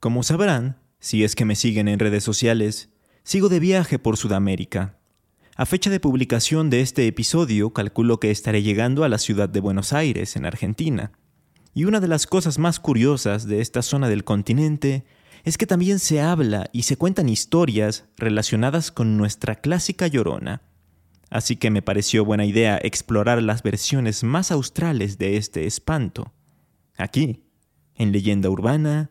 Como sabrán, si es que me siguen en redes sociales, sigo de viaje por Sudamérica. A fecha de publicación de este episodio, calculo que estaré llegando a la ciudad de Buenos Aires, en Argentina. Y una de las cosas más curiosas de esta zona del continente es que también se habla y se cuentan historias relacionadas con nuestra clásica llorona. Así que me pareció buena idea explorar las versiones más australes de este espanto. Aquí, en Leyenda Urbana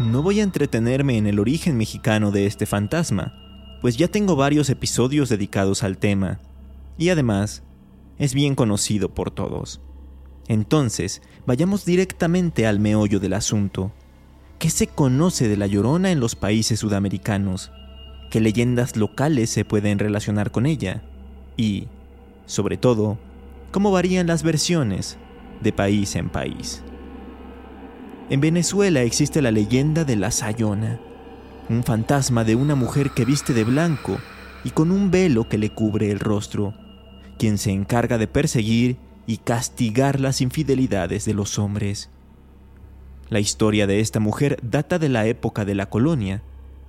No voy a entretenerme en el origen mexicano de este fantasma, pues ya tengo varios episodios dedicados al tema, y además es bien conocido por todos. Entonces, vayamos directamente al meollo del asunto. ¿Qué se conoce de la Llorona en los países sudamericanos? ¿Qué leyendas locales se pueden relacionar con ella? Y, sobre todo, ¿cómo varían las versiones de país en país? En Venezuela existe la leyenda de la Sayona, un fantasma de una mujer que viste de blanco y con un velo que le cubre el rostro, quien se encarga de perseguir y castigar las infidelidades de los hombres. La historia de esta mujer data de la época de la colonia,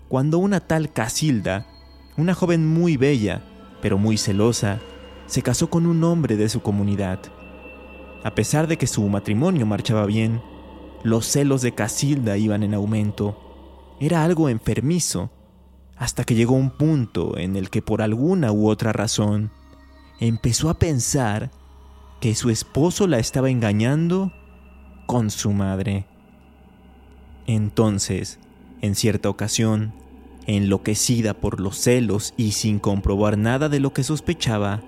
cuando una tal Casilda, una joven muy bella, pero muy celosa, se casó con un hombre de su comunidad. A pesar de que su matrimonio marchaba bien, los celos de Casilda iban en aumento. Era algo enfermizo, hasta que llegó un punto en el que por alguna u otra razón empezó a pensar que su esposo la estaba engañando con su madre. Entonces, en cierta ocasión, enloquecida por los celos y sin comprobar nada de lo que sospechaba,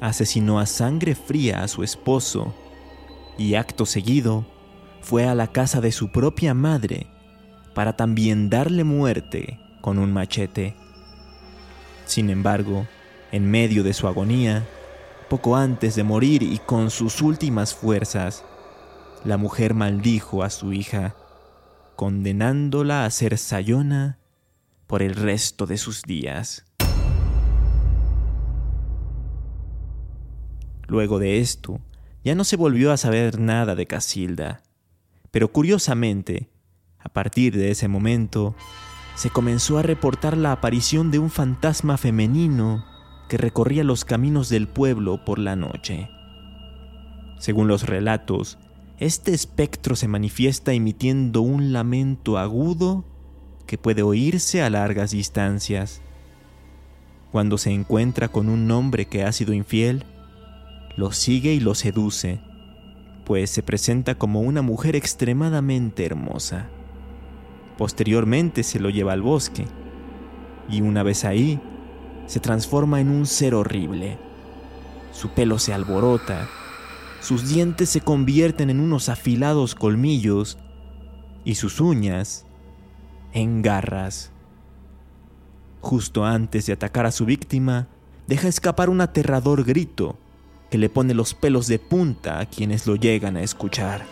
asesinó a sangre fría a su esposo y acto seguido fue a la casa de su propia madre para también darle muerte con un machete. Sin embargo, en medio de su agonía, poco antes de morir y con sus últimas fuerzas, la mujer maldijo a su hija, condenándola a ser sayona por el resto de sus días. Luego de esto, ya no se volvió a saber nada de Casilda. Pero curiosamente, a partir de ese momento, se comenzó a reportar la aparición de un fantasma femenino que recorría los caminos del pueblo por la noche. Según los relatos, este espectro se manifiesta emitiendo un lamento agudo que puede oírse a largas distancias. Cuando se encuentra con un hombre que ha sido infiel, lo sigue y lo seduce, pues se presenta como una mujer extremadamente hermosa. Posteriormente se lo lleva al bosque, y una vez ahí, se transforma en un ser horrible. Su pelo se alborota, sus dientes se convierten en unos afilados colmillos y sus uñas en garras. Justo antes de atacar a su víctima, deja escapar un aterrador grito que le pone los pelos de punta a quienes lo llegan a escuchar.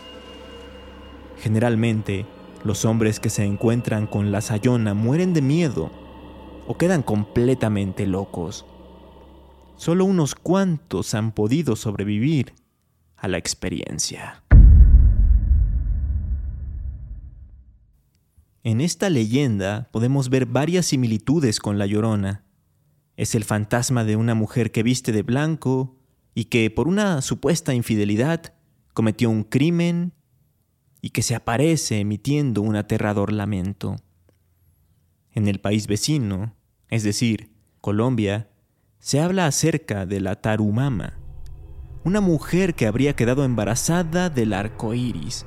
Generalmente, los hombres que se encuentran con la sayona mueren de miedo o quedan completamente locos. Solo unos cuantos han podido sobrevivir a la experiencia. En esta leyenda podemos ver varias similitudes con la Llorona. Es el fantasma de una mujer que viste de blanco y que por una supuesta infidelidad cometió un crimen y que se aparece emitiendo un aterrador lamento. En el país vecino, es decir, Colombia, se habla acerca de la Tarumama, una mujer que habría quedado embarazada del arco iris.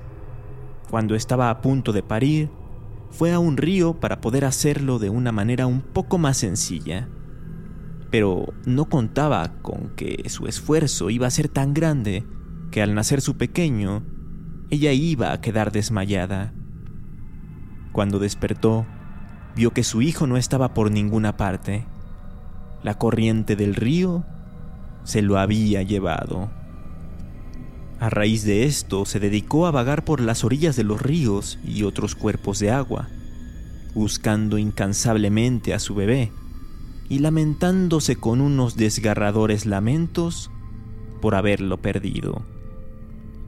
Cuando estaba a punto de parir, fue a un río para poder hacerlo de una manera un poco más sencilla. Pero no contaba con que su esfuerzo iba a ser tan grande que al nacer su pequeño, ella iba a quedar desmayada. Cuando despertó, vio que su hijo no estaba por ninguna parte. La corriente del río se lo había llevado. A raíz de esto, se dedicó a vagar por las orillas de los ríos y otros cuerpos de agua, buscando incansablemente a su bebé y lamentándose con unos desgarradores lamentos por haberlo perdido.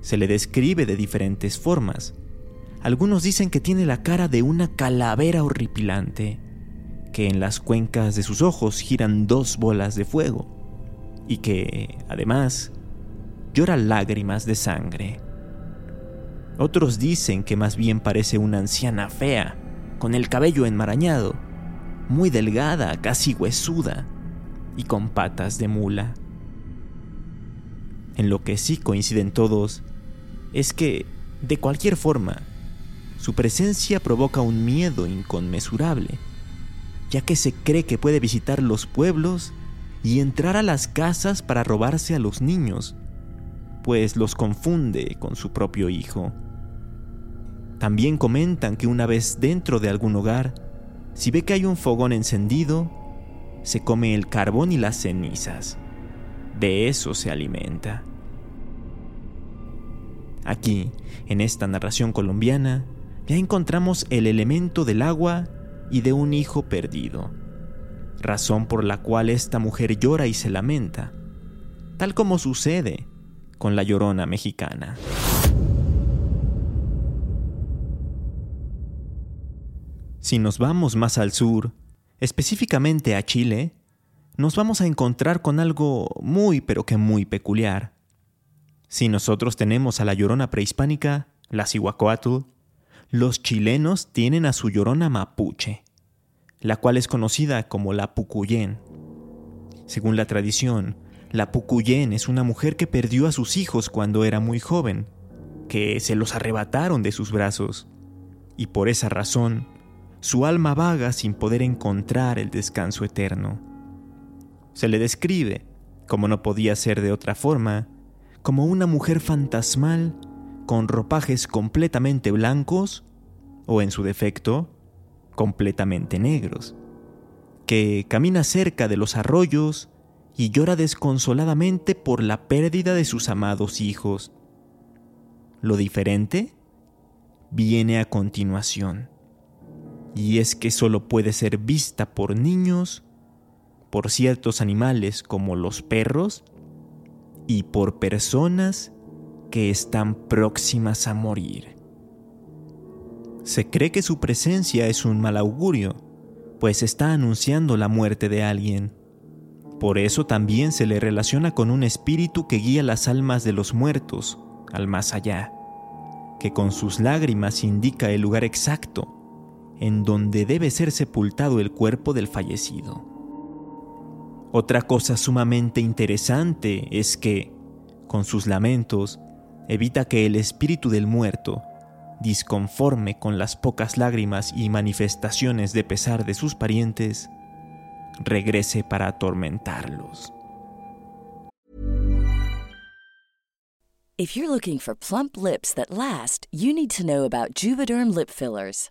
Se le describe de diferentes formas. Algunos dicen que tiene la cara de una calavera horripilante, que en las cuencas de sus ojos giran dos bolas de fuego y que, además, llora lágrimas de sangre. Otros dicen que más bien parece una anciana fea, con el cabello enmarañado, muy delgada, casi huesuda, y con patas de mula. En lo que sí coinciden todos es que, de cualquier forma, su presencia provoca un miedo inconmensurable, ya que se cree que puede visitar los pueblos y entrar a las casas para robarse a los niños pues los confunde con su propio hijo. También comentan que una vez dentro de algún hogar, si ve que hay un fogón encendido, se come el carbón y las cenizas. De eso se alimenta. Aquí, en esta narración colombiana, ya encontramos el elemento del agua y de un hijo perdido, razón por la cual esta mujer llora y se lamenta, tal como sucede con la llorona mexicana. Si nos vamos más al sur, específicamente a Chile, nos vamos a encontrar con algo muy pero que muy peculiar. Si nosotros tenemos a la llorona prehispánica, la Cihuacóatl, los chilenos tienen a su llorona mapuche, la cual es conocida como la Pucuyén. Según la tradición, la Pucuyén es una mujer que perdió a sus hijos cuando era muy joven, que se los arrebataron de sus brazos, y por esa razón, su alma vaga sin poder encontrar el descanso eterno. Se le describe, como no podía ser de otra forma, como una mujer fantasmal con ropajes completamente blancos o, en su defecto, completamente negros, que camina cerca de los arroyos y llora desconsoladamente por la pérdida de sus amados hijos. Lo diferente viene a continuación, y es que solo puede ser vista por niños, por ciertos animales como los perros y por personas que están próximas a morir. Se cree que su presencia es un mal augurio, pues está anunciando la muerte de alguien. Por eso también se le relaciona con un espíritu que guía las almas de los muertos al más allá, que con sus lágrimas indica el lugar exacto en donde debe ser sepultado el cuerpo del fallecido. Otra cosa sumamente interesante es que, con sus lamentos, evita que el espíritu del muerto, disconforme con las pocas lágrimas y manifestaciones de pesar de sus parientes, regrese para atormentarlos. If you're looking for plump lips that last, you need to know about Juvederm lip fillers.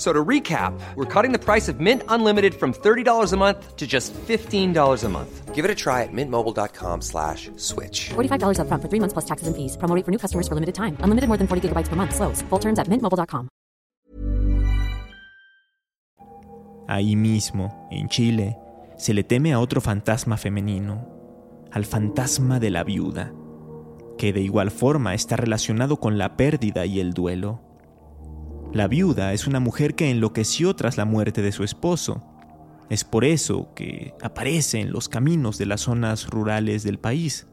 So to recap, we're cutting the price of Mint Unlimited from $30 a month to just $15 a month. Give it a try at mintmobile.com slash switch. $45 up front for three months plus taxes and fees. Promo for new customers for limited time. Unlimited more than 40 gigabytes per month. Slows. Full terms at mintmobile.com. Ahí mismo, en Chile, se le teme a otro fantasma femenino, al fantasma de la viuda, que de igual forma está relacionado con la pérdida y el duelo. La viuda es una mujer que enloqueció tras la muerte de su esposo. Es por eso que aparece en los caminos de las zonas rurales del país,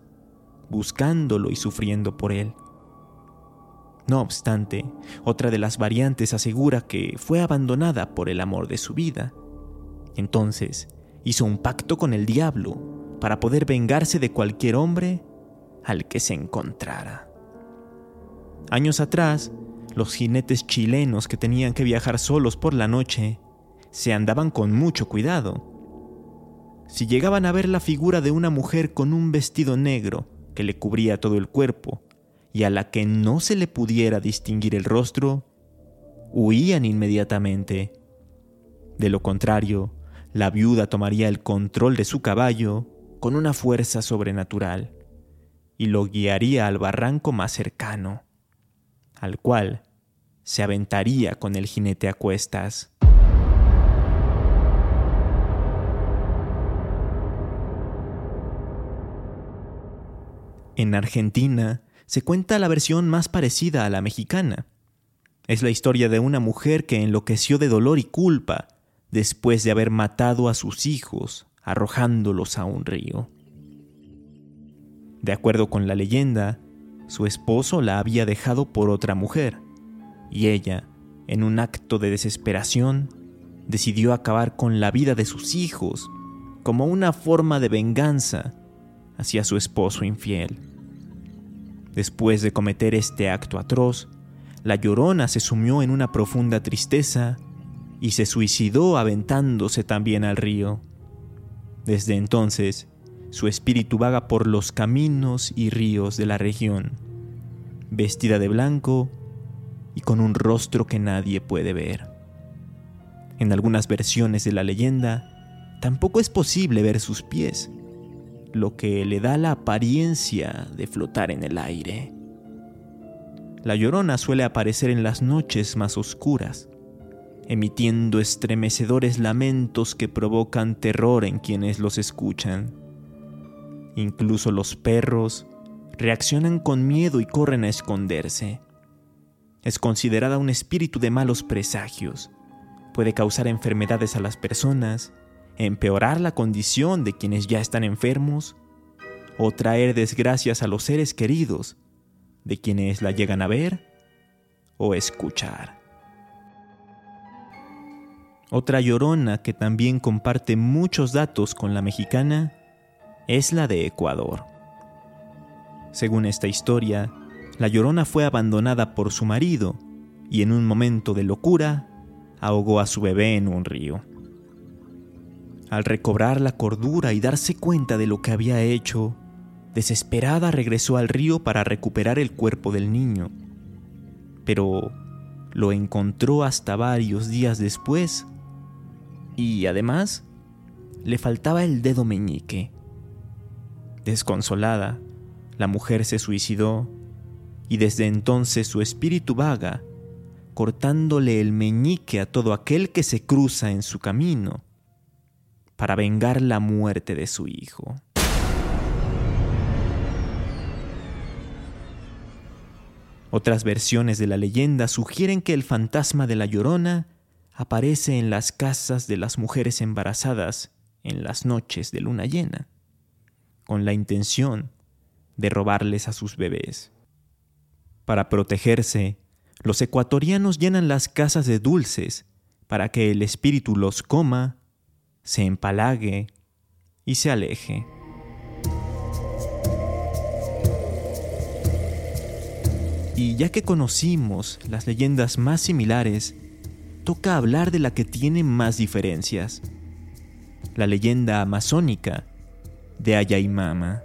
buscándolo y sufriendo por él. No obstante, otra de las variantes asegura que fue abandonada por el amor de su vida. Entonces, hizo un pacto con el diablo para poder vengarse de cualquier hombre al que se encontrara. Años atrás, los jinetes chilenos que tenían que viajar solos por la noche se andaban con mucho cuidado. Si llegaban a ver la figura de una mujer con un vestido negro que le cubría todo el cuerpo y a la que no se le pudiera distinguir el rostro, huían inmediatamente. De lo contrario, la viuda tomaría el control de su caballo con una fuerza sobrenatural y lo guiaría al barranco más cercano, al cual se aventaría con el jinete a cuestas. En Argentina se cuenta la versión más parecida a la mexicana. Es la historia de una mujer que enloqueció de dolor y culpa después de haber matado a sus hijos arrojándolos a un río. De acuerdo con la leyenda, su esposo la había dejado por otra mujer, y ella, en un acto de desesperación, decidió acabar con la vida de sus hijos como una forma de venganza hacia su esposo infiel. Después de cometer este acto atroz, la llorona se sumió en una profunda tristeza y se suicidó aventándose también al río. Desde entonces, su espíritu vaga por los caminos y ríos de la región, vestida de blanco y con un rostro que nadie puede ver. En algunas versiones de la leyenda, tampoco es posible ver sus pies, lo que le da la apariencia de flotar en el aire. La llorona suele aparecer en las noches más oscuras, emitiendo estremecedores lamentos que provocan terror en quienes los escuchan. Incluso los perros reaccionan con miedo y corren a esconderse. Es considerada un espíritu de malos presagios. Puede causar enfermedades a las personas, empeorar la condición de quienes ya están enfermos o traer desgracias a los seres queridos de quienes la llegan a ver o escuchar. Otra llorona que también comparte muchos datos con la mexicana es la de Ecuador. Según esta historia, la llorona fue abandonada por su marido y en un momento de locura ahogó a su bebé en un río. Al recobrar la cordura y darse cuenta de lo que había hecho, desesperada regresó al río para recuperar el cuerpo del niño. Pero lo encontró hasta varios días después y además le faltaba el dedo meñique. Desconsolada, la mujer se suicidó y desde entonces su espíritu vaga, cortándole el meñique a todo aquel que se cruza en su camino, para vengar la muerte de su hijo. Otras versiones de la leyenda sugieren que el fantasma de la Llorona aparece en las casas de las mujeres embarazadas en las noches de luna llena, con la intención de robarles a sus bebés. Para protegerse, los ecuatorianos llenan las casas de dulces para que el espíritu los coma, se empalague y se aleje. Y ya que conocimos las leyendas más similares, toca hablar de la que tiene más diferencias. La leyenda amazónica de Ayaimama.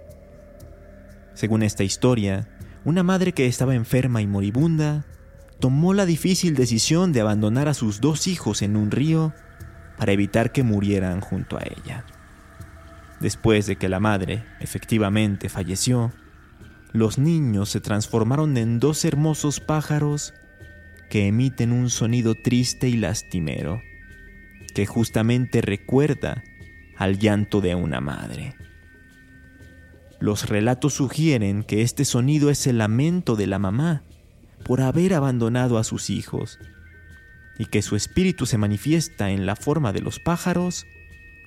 Según esta historia, una madre que estaba enferma y moribunda tomó la difícil decisión de abandonar a sus dos hijos en un río para evitar que murieran junto a ella. Después de que la madre efectivamente falleció, los niños se transformaron en dos hermosos pájaros que emiten un sonido triste y lastimero, que justamente recuerda al llanto de una madre. Los relatos sugieren que este sonido es el lamento de la mamá por haber abandonado a sus hijos y que su espíritu se manifiesta en la forma de los pájaros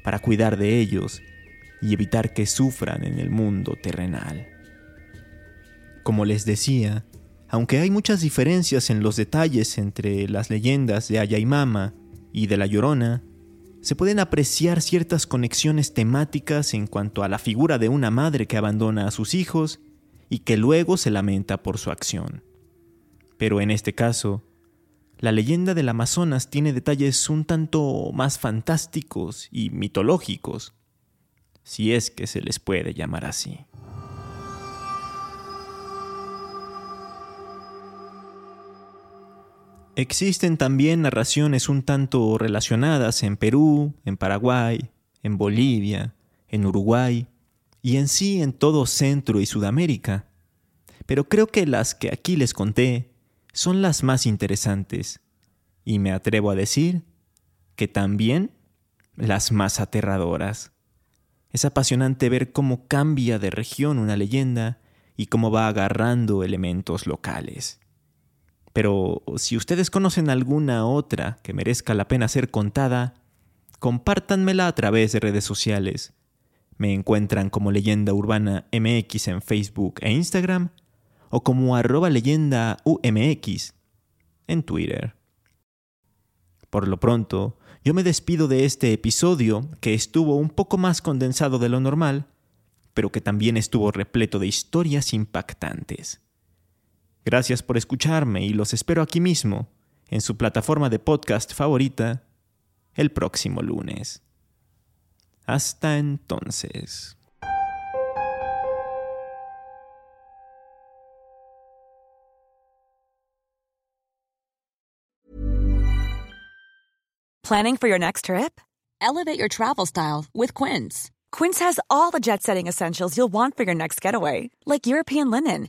para cuidar de ellos y evitar que sufran en el mundo terrenal. Como les decía, aunque hay muchas diferencias en los detalles entre las leyendas de Ayaimama y de La Llorona, se pueden apreciar ciertas conexiones temáticas en cuanto a la figura de una madre que abandona a sus hijos y que luego se lamenta por su acción. Pero en este caso, la leyenda del Amazonas tiene detalles un tanto más fantásticos y mitológicos, si es que se les puede llamar así. Existen también narraciones un tanto relacionadas en Perú, en Paraguay, en Bolivia, en Uruguay y en sí en todo Centro y Sudamérica. Pero creo que las que aquí les conté son las más interesantes y me atrevo a decir que también las más aterradoras. Es apasionante ver cómo cambia de región una leyenda y cómo va agarrando elementos locales. Pero si ustedes conocen alguna otra que merezca la pena ser contada, compártanmela a través de redes sociales. Me encuentran como Leyenda Urbana MX en Facebook e Instagram o como arroba leyenda UMX en Twitter. Por lo pronto, yo me despido de este episodio que estuvo un poco más condensado de lo normal, pero que también estuvo repleto de historias impactantes. Gracias por escucharme y los espero aquí mismo, en su plataforma de podcast favorita, el próximo lunes. Hasta entonces. Planning for your next trip? Elevate your travel style with Quince. Quince has all the jet setting essentials you'll want for your next getaway, like European linen,